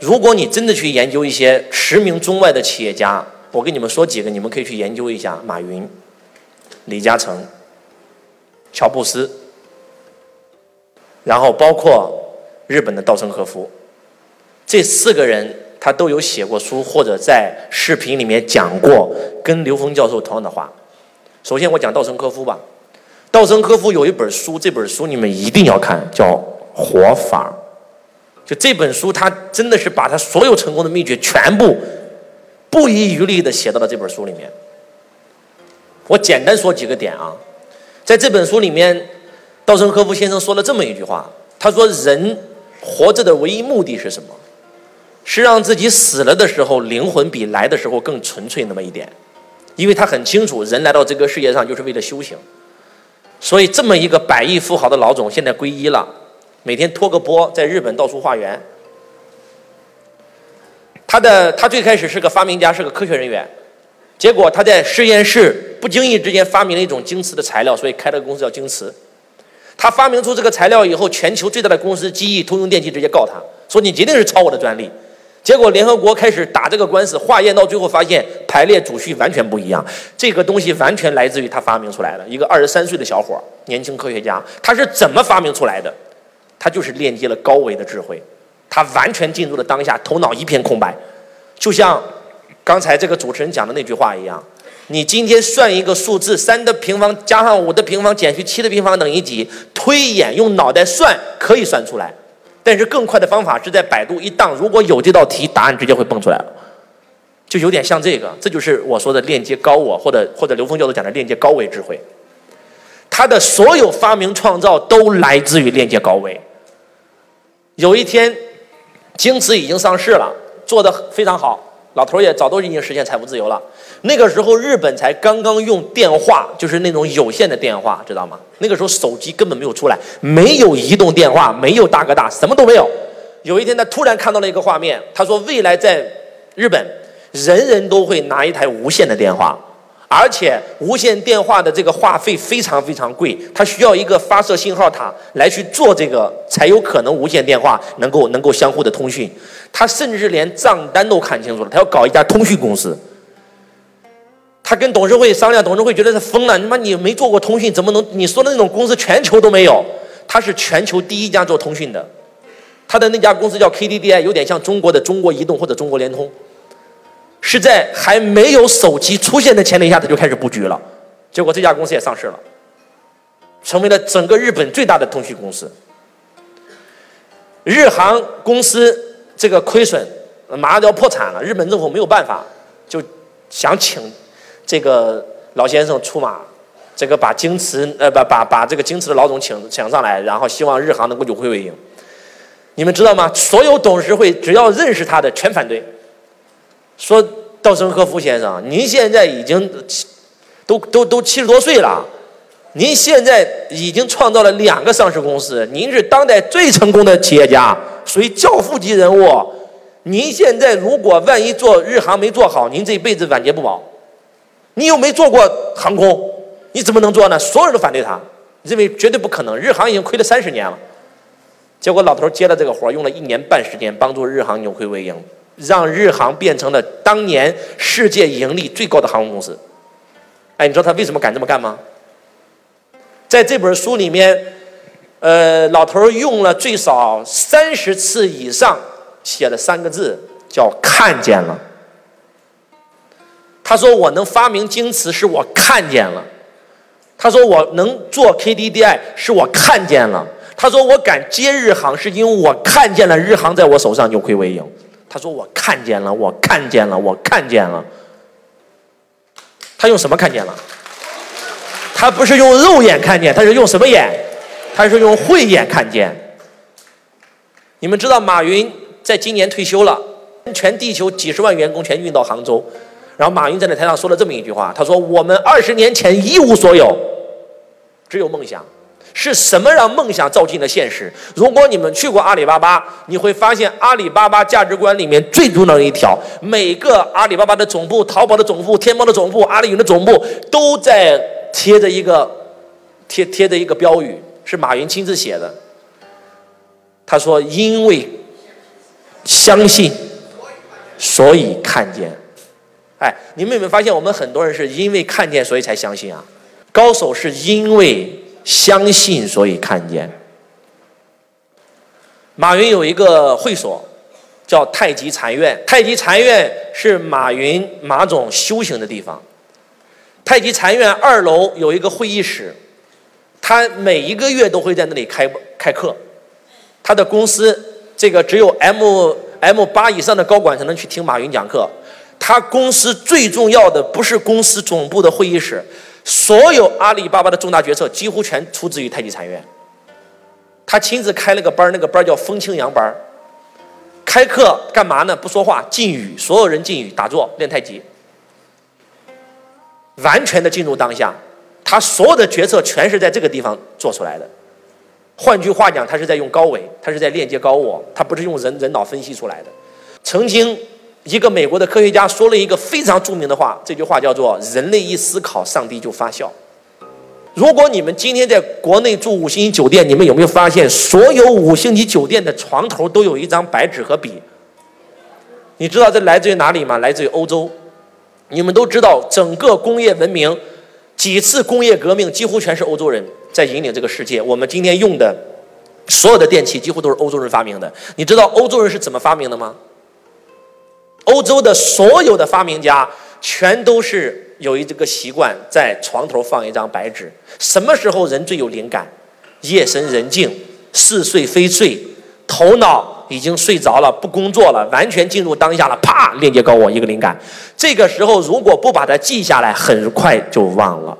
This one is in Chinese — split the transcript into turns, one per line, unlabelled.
如果你真的去研究一些驰名中外的企业家，我跟你们说几个，你们可以去研究一下：马云、李嘉诚、乔布斯，然后包括日本的稻盛和夫，这四个人他都有写过书或者在视频里面讲过跟刘峰教授同样的话。首先我讲稻盛和夫吧，稻盛和夫有一本书，这本书你们一定要看，叫《活法》。就这本书，他真的是把他所有成功的秘诀全部不遗余力的写到了这本书里面。我简单说几个点啊，在这本书里面，稻盛和夫先生说了这么一句话，他说：“人活着的唯一目的是什么？是让自己死了的时候，灵魂比来的时候更纯粹那么一点。因为他很清楚，人来到这个世界上就是为了修行。所以，这么一个百亿富豪的老总，现在皈依了。”每天拖个钵，在日本到处化缘。他的他最开始是个发明家，是个科学人员，结果他在实验室不经意之间发明了一种晶瓷的材料，所以开了个公司叫晶瓷。他发明出这个材料以后，全球最大的公司机翼通用电器直接告他说：“你一定是抄我的专利。”结果联合国开始打这个官司，化验到最后发现排列组序完全不一样，这个东西完全来自于他发明出来的。一个二十三岁的小伙年轻科学家，他是怎么发明出来的？他就是链接了高维的智慧，他完全进入了当下，头脑一片空白，就像刚才这个主持人讲的那句话一样。你今天算一个数字，三的平方加上五的平方减去七的平方等于几？推演用脑袋算可以算出来，但是更快的方法是在百度一荡，如果有这道题，答案直接会蹦出来了，就有点像这个，这就是我说的链接高我，或者或者刘峰教授讲的链接高维智慧。他的所有发明创造都来自于链接高维。有一天，京瓷已经上市了，做的非常好，老头也早都已经实现财富自由了。那个时候，日本才刚刚用电话，就是那种有线的电话，知道吗？那个时候手机根本没有出来，没有移动电话，没有大哥大，什么都没有。有一天，他突然看到了一个画面，他说：“未来在日本，人人都会拿一台无线的电话。”而且无线电话的这个话费非常非常贵，它需要一个发射信号塔来去做这个，才有可能无线电话能够能够相互的通讯。他甚至连账单都看清楚了，他要搞一家通讯公司。他跟董事会商量，董事会觉得他疯了，你妈你没做过通讯，怎么能你说的那种公司全球都没有？他是全球第一家做通讯的，他的那家公司叫 KDDI，有点像中国的中国移动或者中国联通。是在还没有手机出现的前提下，他就开始布局了，结果这家公司也上市了，成为了整个日本最大的通讯公司。日航公司这个亏损，马上就要破产了，日本政府没有办法，就想请这个老先生出马，这个把京瓷呃把把把这个京瓷的老总请请上来，然后希望日航能够扭亏为盈。你们知道吗？所有董事会只要认识他的，全反对。说稻盛和夫先生，您现在已经都都都七十多岁了，您现在已经创造了两个上市公司，您是当代最成功的企业家，属于教父级人物。您现在如果万一做日航没做好，您这一辈子晚节不保。你又没做过航空，你怎么能做呢？所有人都反对他，认为绝对不可能。日航已经亏了三十年了，结果老头接了这个活，用了一年半时间，帮助日航扭亏为盈。让日航变成了当年世界盈利最高的航空公司。哎，你知道他为什么敢这么干吗？在这本书里面，呃，老头用了最少三十次以上写了三个字，叫“看见了”。他说：“我能发明京瓷，是我看见了。”他说：“我能做 KDDI，是我看见了。”他说：“我敢接日航，是因为我看见了日航在我手上扭亏为盈。”他说：“我看见了，我看见了，我看见了。”他用什么看见了？他不是用肉眼看见，他是用什么眼？他是用慧眼看见。你们知道马云在今年退休了，全地球几十万员工全运到杭州，然后马云站在台上说了这么一句话：“他说我们二十年前一无所有，只有梦想。”是什么让梦想照进了现实？如果你们去过阿里巴巴，你会发现阿里巴巴价值观里面最重要的一条，每个阿里巴巴的总部、淘宝的总部、天猫的总部、阿里云的总部都在贴着一个贴贴着一个标语，是马云亲自写的。他说：“因为相信，所以看见。哎，你们有没有发现，我们很多人是因为看见所以才相信啊？高手是因为相信所以看见。马云有一个会所，叫太极禅院。太极禅院是马云马总修行的地方。太极禅院二楼有一个会议室，他每一个月都会在那里开开课。他的公司这个只有 M M 八以上的高管才能去听马云讲课。他公司最重要的不是公司总部的会议室，所有阿里巴巴的重大决策几乎全出自于太极禅院。他亲自开了个班儿那个班儿叫风清扬班儿开课干嘛呢？不说话，禁语，所有人禁语，打坐练太极，完全的进入当下。他所有的决策全是在这个地方做出来的。换句话讲，他是在用高维，他是在链接高我，他不是用人人脑分析出来的。曾经。一个美国的科学家说了一个非常著名的话，这句话叫做“人类一思考，上帝就发笑”。如果你们今天在国内住五星级酒店，你们有没有发现，所有五星级酒店的床头都有一张白纸和笔？你知道这来自于哪里吗？来自于欧洲。你们都知道，整个工业文明几次工业革命，几乎全是欧洲人在引领这个世界。我们今天用的所有的电器，几乎都是欧洲人发明的。你知道欧洲人是怎么发明的吗？欧洲的所有的发明家，全都是有一这个习惯，在床头放一张白纸。什么时候人最有灵感？夜深人静，似睡非睡，头脑已经睡着了，不工作了，完全进入当下了。啪，链接高我一个灵感。这个时候如果不把它记下来，很快就忘了。